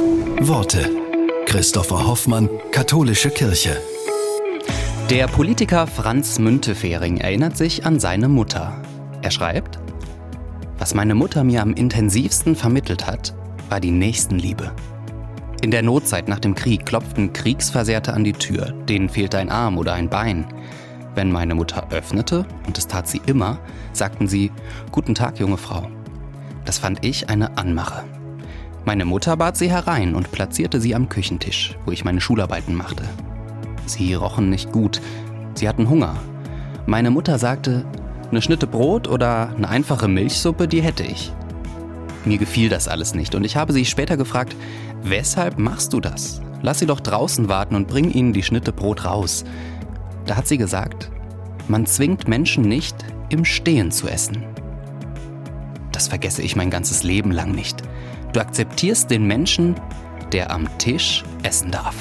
Worte. Christopher Hoffmann, Katholische Kirche. Der Politiker Franz Müntefering erinnert sich an seine Mutter. Er schreibt, was meine Mutter mir am intensivsten vermittelt hat, war die Nächstenliebe. In der Notzeit nach dem Krieg klopften Kriegsversehrte an die Tür, denen fehlte ein Arm oder ein Bein. Wenn meine Mutter öffnete, und das tat sie immer, sagten sie, Guten Tag, junge Frau. Das fand ich eine Anmache. Meine Mutter bat sie herein und platzierte sie am Küchentisch, wo ich meine Schularbeiten machte. Sie rochen nicht gut, sie hatten Hunger. Meine Mutter sagte, eine Schnitte Brot oder eine einfache Milchsuppe, die hätte ich. Mir gefiel das alles nicht und ich habe sie später gefragt, weshalb machst du das? Lass sie doch draußen warten und bring ihnen die Schnitte Brot raus. Da hat sie gesagt, man zwingt Menschen nicht, im Stehen zu essen. Das vergesse ich mein ganzes Leben lang nicht. Du akzeptierst den Menschen, der am Tisch essen darf.